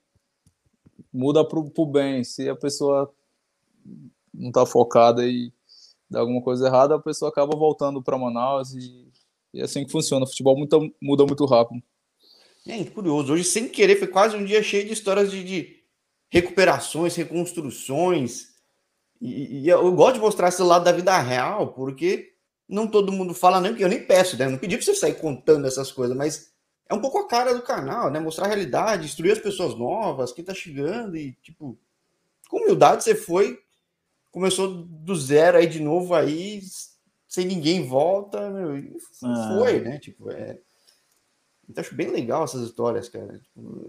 muda para o bem. Se a pessoa não está focada e dá alguma coisa errada, a pessoa acaba voltando para Manaus e, e é assim que funciona. O futebol muda, muda muito rápido. É curioso. Hoje, sem querer, foi quase um dia cheio de histórias de, de recuperações, reconstruções e, e, eu gosto de mostrar esse lado da vida real, porque não todo mundo fala, nem que eu nem peço, né? Eu não pedi para você sair contando essas coisas, mas é um pouco a cara do canal, né? Mostrar a realidade, instruir as pessoas novas, quem tá chegando e, tipo, com humildade você foi, começou do zero aí de novo aí, sem ninguém volta, meu, e ah. foi, né? Tipo, é. Então, acho bem legal essas histórias, cara. Tipo,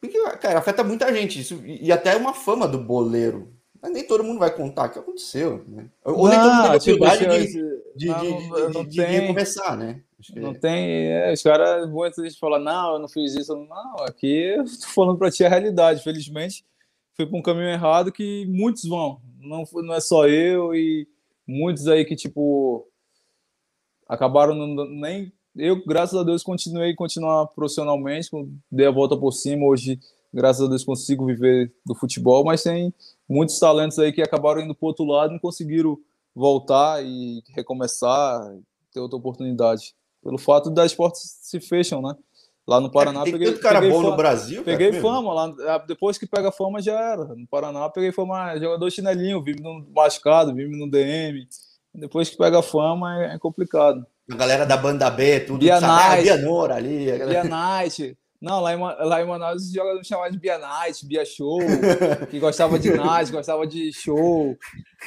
porque, cara, afeta muita gente. Isso, e até uma fama do boleiro. Mas nem todo mundo vai contar o que aconteceu. Né? Ou não, nem todo mundo tem tipo, de, de, não, de, de, de, recomeçar, né? não tem. É, os caras muitas vezes falam, não, eu não fiz isso. Não, aqui eu tô falando para ti a realidade. Felizmente, fui para um caminho errado que muitos vão. Não, não é só eu e muitos aí que, tipo, acabaram não, nem. Eu, graças a Deus, continuei continuar profissionalmente, dei a volta por cima. Hoje, graças a Deus, consigo viver do futebol, mas tem muitos talentos aí que acabaram indo para outro lado e não conseguiram voltar e recomeçar, ter outra oportunidade. Pelo fato das portas se fecham, né? Lá no é, Paraná é, peguei. Tanto cara peguei bom fama, no Brasil. Peguei cara, fama lá. Ah, depois que pega fama já era. No Paraná peguei fama jogador chinelinho, vive no machucado, vive no DM. Depois que pega fama é, é complicado. A galera da banda B, tudo. Bia Night. Bia Nora ali. Bia Night. Não, lá em, lá em Manaus os jogadores chamavam de Bia Night, Bia Show, que gostava de night, gostava de show.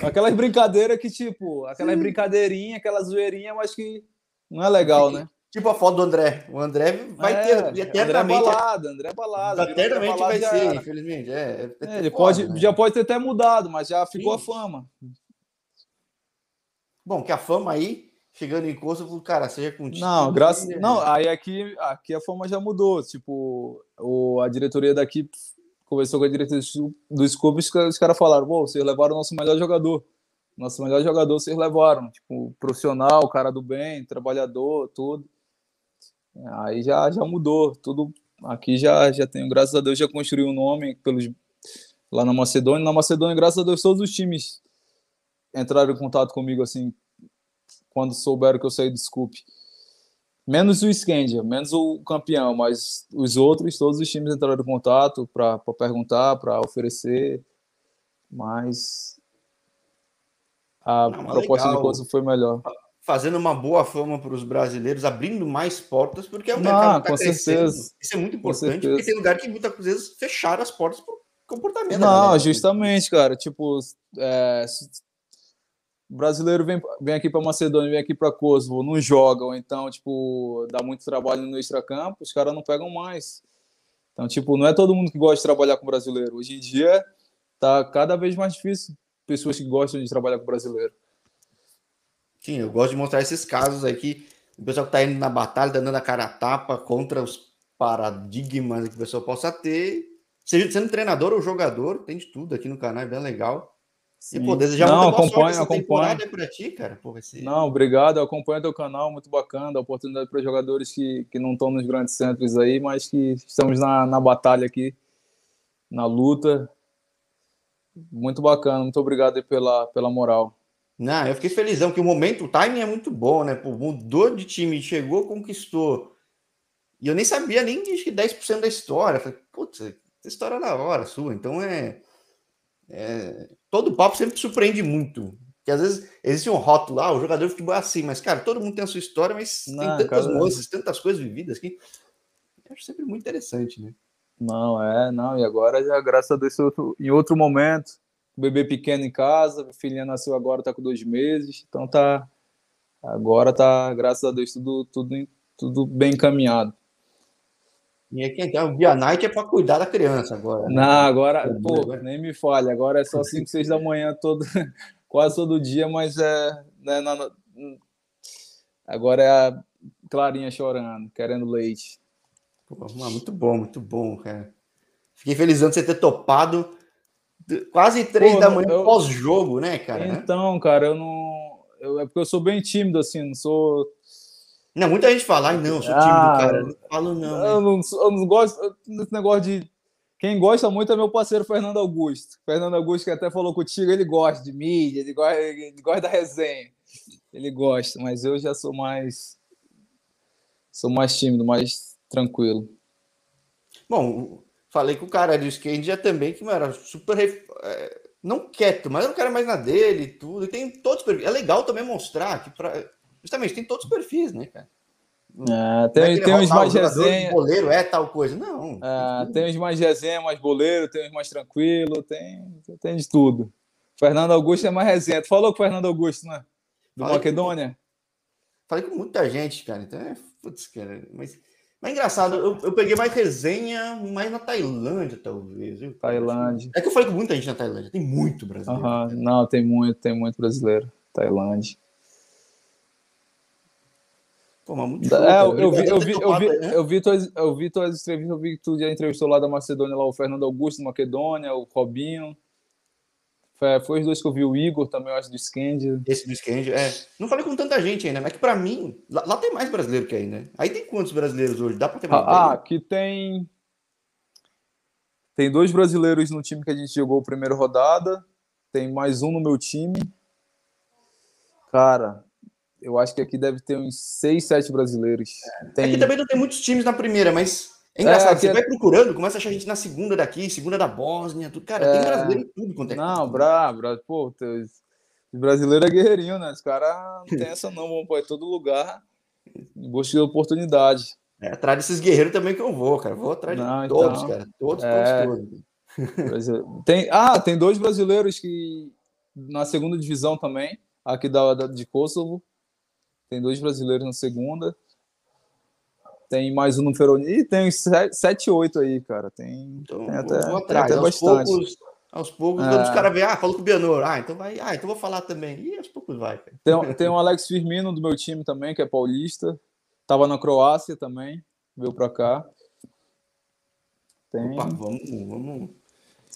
Aquelas brincadeiras que, tipo, aquelas brincadeirinhas, aquela zoeirinha, mas que não é legal, né? Tipo a foto do André. O André vai é, ter eternamente. André balada, André balada. Eternamente vai ser, era. infelizmente. É, é, é ele pode, né? já pode ter até mudado, mas já ficou Sim. a fama. Bom, que a fama aí chegando em Kosovo, cara, seja contigo. Não, graças. Não, aí aqui, aqui a forma já mudou. Tipo, o, a diretoria daqui conversou com a diretoria do Scooby e os caras falaram: pô, vocês levaram o nosso melhor jogador. Nosso melhor jogador vocês levaram. Tipo, profissional, cara do bem, trabalhador, tudo. Aí já, já mudou. Tudo aqui já, já tenho, graças a Deus, já construí um nome pelos, lá na Macedônia. Na Macedônia, graças a Deus, todos os times entraram em contato comigo assim quando souberam que eu saí do Scoop. Menos o Scandia, menos o campeão, mas os outros, todos os times entraram em contato para perguntar, para oferecer, mas a Não, proposta legal. de coisa foi melhor. Fazendo uma boa fama para os brasileiros, abrindo mais portas, porque é um mercado que tá com certeza. Isso é muito importante, porque tem lugar que muitas vezes fecharam as portas por comportamento. Não, justamente, cara. Tipo, é, o brasileiro vem, vem aqui para Macedônia, vem aqui para Kosovo, não jogam, então, tipo, dá muito trabalho no extracampo, os caras não pegam mais. Então, tipo, não é todo mundo que gosta de trabalhar com brasileiro. Hoje em dia, tá cada vez mais difícil pessoas que gostam de trabalhar com brasileiro. Sim, eu gosto de mostrar esses casos aí que o pessoal que tá indo na batalha, tá dando a cara a tapa contra os paradigmas que o pessoal possa ter. Seja sendo treinador ou jogador, tem de tudo aqui no canal, é bem legal. Sim. E, pô, desejar não, muita acompanho, acompanho. pra ti, cara. Pô. Não, obrigado, eu acompanho teu canal, muito bacana, a oportunidade para jogadores que, que não estão nos grandes centros aí, mas que estamos na, na batalha aqui, na luta. Muito bacana, muito obrigado pela, pela moral. Não, eu fiquei felizão, que o momento, o timing é muito bom, né? Pô, mudou de time, chegou, conquistou. E eu nem sabia nem de 10% da história. Falei, putz, essa história é da hora sua. Então é, é. Todo papo sempre surpreende muito. Porque às vezes existe um rótulo, ah, o jogador de futebol é assim, mas, cara, todo mundo tem a sua história, mas Não, tem tantas cara, tantas coisas vividas que eu acho sempre muito interessante, né? Não, é, não, e agora já, graças a Deus, em outro momento, bebê pequeno em casa, filhinha nasceu agora, tá com dois meses, então tá. Agora tá, graças a Deus, tudo, tudo, tudo bem encaminhado. E aqui então, o dia night é para cuidar da criança agora. Né? Não, agora, pô, nem me fale, agora é só 5, 6 da manhã, todo, quase todo dia, mas é. Né, na, agora é a Clarinha chorando, querendo leite. Pô, muito bom, muito bom, cara. Fiquei feliz de você ter topado Quase três Pô, da manhã eu... pós-jogo, né, cara? Então, cara, eu não. Eu, é porque eu sou bem tímido, assim, não sou. Não, muita gente fala, ai, não, sou tímido, ah, cara. Eu não falo, não. Né? Eu, não eu não gosto desse negócio de. Quem gosta muito é meu parceiro Fernando Augusto. Fernando Augusto, que até falou contigo, ele gosta de mídia, ele gosta, ele gosta da resenha. Ele gosta, mas eu já sou mais. Sou mais tímido, mais tranquilo. Bom, falei com o cara do skate já também, que era super. É, não quieto, mas era um cara mais na dele e tudo. E tem todos os perfis. É legal também mostrar que, pra, justamente, tem todos os perfis, né, cara? É, tem, é tem uns mais resenha. Boleiro é tal coisa. Não. É, tem uns mais resenha, mais boleiro, tem uns mais tranquilo, tem, tem de tudo. Fernando Augusto é mais resenha. Tu falou com o Fernando Augusto, né? Do falei Macedônia? Com, falei com muita gente, cara. Então é. Putz, cara. Mas mas é engraçado, eu, eu peguei mais resenha mais na Tailândia, talvez. Viu? Tailândia. É que eu falei com muita gente na Tailândia, tem muito brasileiro. Uhum. Não, tem muito, tem muito brasileiro. Tailândia. Pô, mas muito é, eu, eu, vi, eu, vi, eu, vi, né? eu vi tuas, eu vi tuas entrevistas, eu vi que tu já entrevistou lá da Macedônia, lá o Fernando Augusto da Macedônia, o Robinho. Foi, foi os dois que eu vi, o Igor também, eu acho, do Scandia. Esse do Scandia, é. Não falei com tanta gente ainda, mas que pra mim, lá, lá, tem mais brasileiro que aí, né? Aí tem quantos brasileiros hoje? Dá pra ter mais? Ah, aqui tem. Tem dois brasileiros no time que a gente jogou a primeira rodada. Tem mais um no meu time. Cara, eu acho que aqui deve ter uns seis, sete brasileiros. Tem... Aqui também não tem muitos times na primeira, mas é engraçado, é, você é... vai procurando, começa a achar gente na segunda daqui, segunda da Bósnia, tudo. Cara, é... tem brasileiro em tudo quanto é Não, brabo, bra... pô, os brasileiro é guerreirinho, né? Os caras não tem essa não, vão para todo lugar busca de oportunidade. É atrás desses guerreiros também que eu vou, cara. Vou atrás de não, todos, então, cara. Todos, é... todos, todos. Tem... Ah, tem dois brasileiros que na segunda divisão também, aqui da, da de Kosovo. Tem dois brasileiros na segunda. Tem mais um no Feroni. E tem uns 7, 8 aí, cara. Tem, então, tem até, vou atrás. Tem até aos bastante. Poucos, aos poucos, é. os caras veem, ah, falou com o Bianor. Ah, então vai. Ah, então vou falar também. E aos poucos vai. Cara. Tem, tem o Alex Firmino do meu time também, que é paulista. Tava na Croácia também. Veio pra cá. Tem. Opa, vamos, vamos.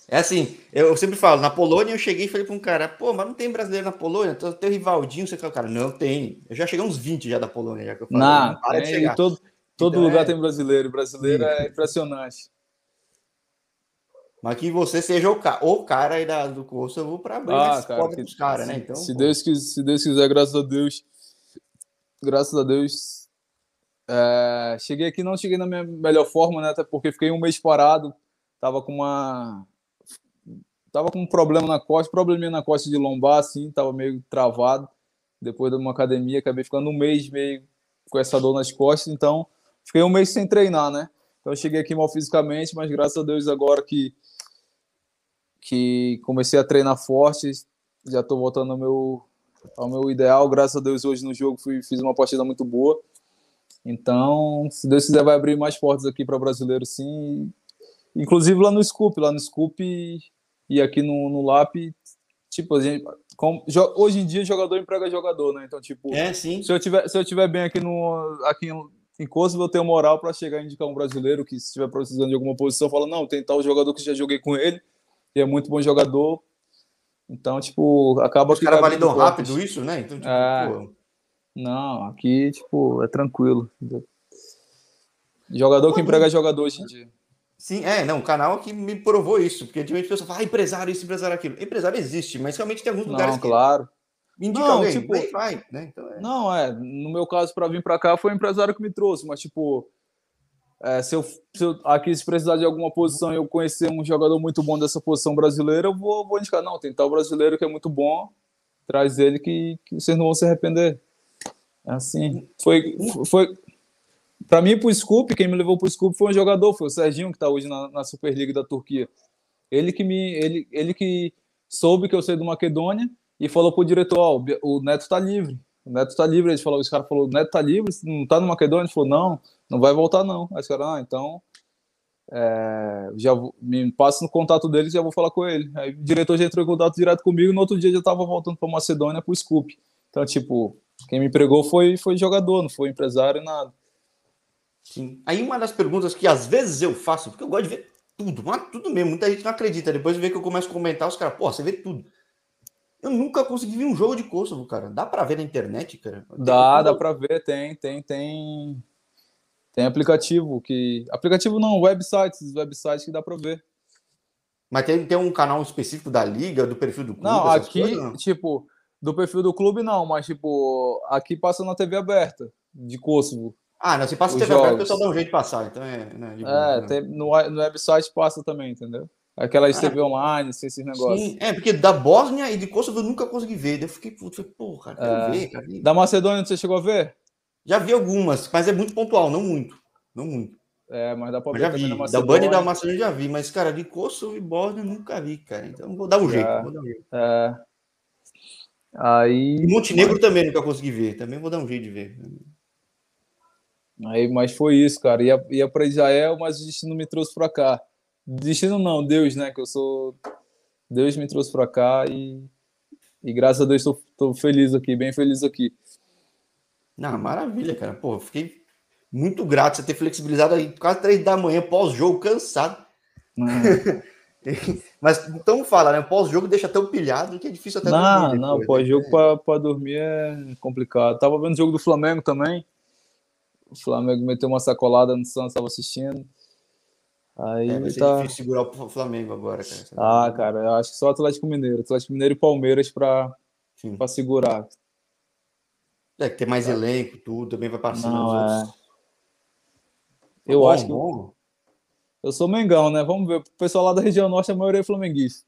É assim, eu sempre falo, na Polônia eu cheguei e falei para um cara, pô, mas não tem brasileiro na Polônia? Tem o Rivaldinho, você fala, cara, não tem. Eu já cheguei uns 20 já da Polônia, já que eu falei. Não, não para de chegar. Todo, Todo então, lugar é... tem brasileiro. Brasileiro Sim. é impressionante. Mas que você seja o, ca... o cara aí da, do Kosovo para abrir ah, cara, que... os caras, né? Então, se, Deus, se Deus quiser, graças a Deus. Graças a Deus. É... cheguei aqui, não cheguei na minha melhor forma, né? Até porque fiquei um mês parado. Tava com uma. Tava com um problema na costa, probleminha na costa de lombar, assim, tava meio travado. Depois de uma academia, acabei ficando um mês meio com essa dor nas costas, então fiquei um mês sem treinar, né? Então eu cheguei aqui mal fisicamente, mas graças a Deus agora que que comecei a treinar forte, já estou voltando ao meu ao meu ideal. Graças a Deus hoje no jogo fui, fiz uma partida muito boa. Então, se Deus quiser, vai abrir mais portas aqui para brasileiro, sim. Inclusive lá no Scoop, lá no Scoop e aqui no, no LAP, tipo, a gente, como, hoje em dia, jogador emprega jogador, né? Então, tipo, é, sim. Se, eu tiver, se eu tiver bem aqui, no, aqui em, Kosovo, eu tenho moral para chegar e indicar um brasileiro que, se estiver precisando de alguma posição, fala: não, tem tal jogador que já joguei com ele, e é muito bom jogador. Então, tipo, acaba Os caras validam rápido isso, né? Então, tipo, é, pô... Não, aqui, tipo, é tranquilo. Jogador que emprega jogador hoje em dia. Sim, é, não, o canal que me provou isso, porque antigamente a pessoa fala, ah, empresário isso, empresário aquilo. Empresário existe, mas realmente tem alguns não, lugares claro. Me indica não, alguém, tipo, vai, né? Então, é... Não, é, no meu caso, para vir para cá, foi o empresário que me trouxe, mas, tipo, é, se, eu, se eu aqui se precisar de alguma posição e eu conhecer um jogador muito bom dessa posição brasileira, eu vou, vou indicar, não, tem tal brasileiro que é muito bom, traz ele que, que vocês não vão se arrepender. É assim, foi, foi, para mim, para o Scoop, quem me levou para o Scoop foi um jogador, foi o Serginho, que está hoje na, na Superliga da Turquia. Ele que me, ele, ele que soube que eu saí do Maquedônia e falou pro diretor, ó, oh, o Neto está livre. O Neto está livre. Ele falou, os caras falou, o Neto está livre, não está no Maquedônia? Ele falou, não, não vai voltar não. Aí os caras, ah, então é, já me passa no contato dele e já vou falar com ele. Aí o diretor já entrou em contato direto comigo, no outro dia já estava voltando para Macedônia para o Scoop. Então, tipo, quem me empregou foi foi jogador, não foi empresário nada. Sim. Aí uma das perguntas que às vezes eu faço, porque eu gosto de ver tudo, mas tudo mesmo, muita gente não acredita. Depois vê que eu começo a comentar, os caras, pô, você vê tudo. Eu nunca consegui ver um jogo de Kosovo, cara. Dá para ver na internet, cara? Dá, dá para ver, tem, tem, tem. Tem aplicativo que. Aplicativo não, websites, websites que dá para ver. Mas tem, tem um canal específico da liga, do perfil do clube? Não, aqui, coisas, não? tipo, do perfil do clube não, mas tipo, aqui passa na TV aberta de Kosovo. Ah, não, se passa TV aberta, o pessoal dá um jeito de passar, então é. Né, é, né? tem, no, no website passa também, entendeu? Aquelas ah, TV online, esses negócios. Sim, é, porque da Bósnia e de Kosovo eu nunca consegui ver. Eu fiquei, puto, pô, cara, quero é. ver, cara. Da Macedônia você chegou a ver? Já vi algumas, mas é muito pontual, não muito. Não muito. É, mas dá pra ver já vi. Da, da Band e da Macedônia já vi, mas, cara, de Kosovo e Bósnia eu nunca vi, cara. Então vou dar um jeito. É. Vou dar um jeito. É. Aí. E Montenegro mas... também nunca consegui ver. Também vou dar um jeito de ver. Aí, mas foi isso, cara. Ia, ia para Israel, mas o destino me trouxe para cá. Destino não, Deus, né? Que eu sou. Deus me trouxe para cá e, e graças a Deus estou feliz aqui, bem feliz aqui. Não, maravilha, cara. Pô, fiquei muito grato você ter flexibilizado aí quase três da manhã, pós-jogo, cansado. Mas então fala, né? Pós-jogo deixa tão pilhado que é difícil até não, dormir. Não, não, pós-jogo né? para dormir é complicado. Tava vendo o jogo do Flamengo também. O Flamengo meteu uma sacolada no Santos, estava assistindo. Aí é, vai ser tá... difícil segurar o Flamengo agora, cara. Ah, cara, eu acho que só Atlético Mineiro. Atlético Mineiro e Palmeiras para segurar. É, que tem mais é. elenco, tudo, também vai passando Não, é... Outros... Eu bom, acho que. Bom. Eu sou Mengão, né? Vamos ver. O pessoal lá da região norte, a maioria é flamenguista.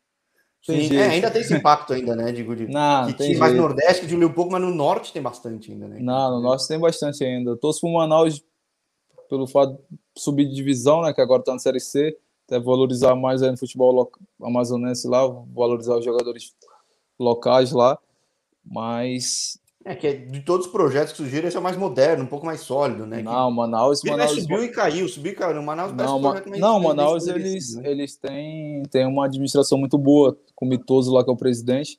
Sim, é, ainda tem esse impacto ainda, né? Digo, de, não, que tem mais no Nordeste, que diluiu um pouco, mas no Norte tem bastante ainda, né? Não, no Norte tem bastante ainda. Eu torço pro Manaus pelo fato subir de divisão, né? Que agora tá na Série C. Até valorizar mais aí no futebol amazonense lá, valorizar os jogadores locais lá. Mas é que é, de todos os projetos que surgiram, esse é o mais moderno, um pouco mais sólido, né? Não, Manaus, Ele Manaus subiu e caiu, subiu e caiu. Manaus não, ma... não Manaus eles, né? eles têm, têm uma administração muito boa, com o Mitoso lá que é o presidente,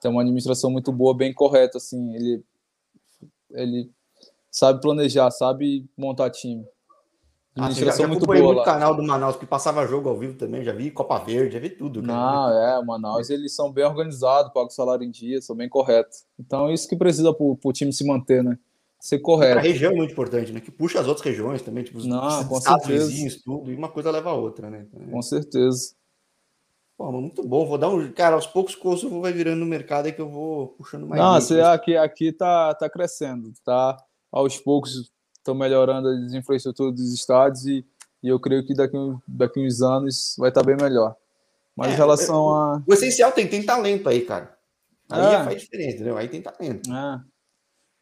tem uma administração muito boa, bem correta, assim, ele ele sabe planejar, sabe montar time. Administração ah, já, já muito boa muito lá. canal do Manaus que passava jogo ao vivo também, já vi Copa Verde, já vi tudo. Cara. Não, é, o Manaus eles são bem organizados, pagam salário em dia, são bem corretos. Então é isso que precisa para o time se manter, né? Ser correto. A região é muito importante, né? Que puxa as outras regiões também, tipo, os Não, com certeza. vizinhos, tudo, e uma coisa leva a outra, né? Então, é... Com certeza. Pô, muito bom, vou dar um. Cara, aos poucos Kosovo vai virando no mercado aí que eu vou puxando mais. Não, gente, aqui, aqui tá, tá crescendo, tá? Aos poucos estão melhorando as infraestruturas dos estádios e, e eu creio que daqui, daqui uns anos vai estar bem melhor. Mas é, em relação o, a. O essencial tem, tem talento aí, cara. Aí é. faz diferença, entendeu? Aí tem talento. É.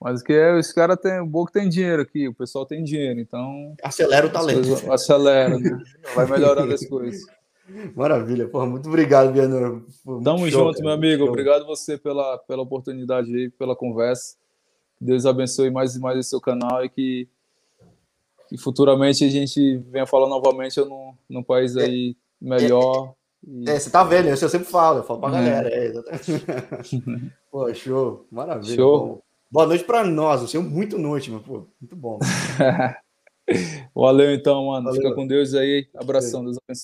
Mas que é, os caras têm. O bom que tem dinheiro aqui, o pessoal tem dinheiro, então. Acelera o talento. acelera, né? Vai melhorando as coisas. Maravilha, porra, muito obrigado, Bianor. Tamo show, junto, cara. meu amigo. Obrigado você pela, pela oportunidade aí, pela conversa. Deus abençoe mais e mais o seu canal e que, que futuramente a gente venha falar novamente num, num país aí melhor. É, você tá vendo, eu sempre falo, eu falo pra é. galera. É, pô, show, maravilha. Show. Boa noite pra nós, você é muito noite, meu pô, muito bom. Valeu então, mano. Valeu. Fica com Deus aí. Abração, Deus abençoe.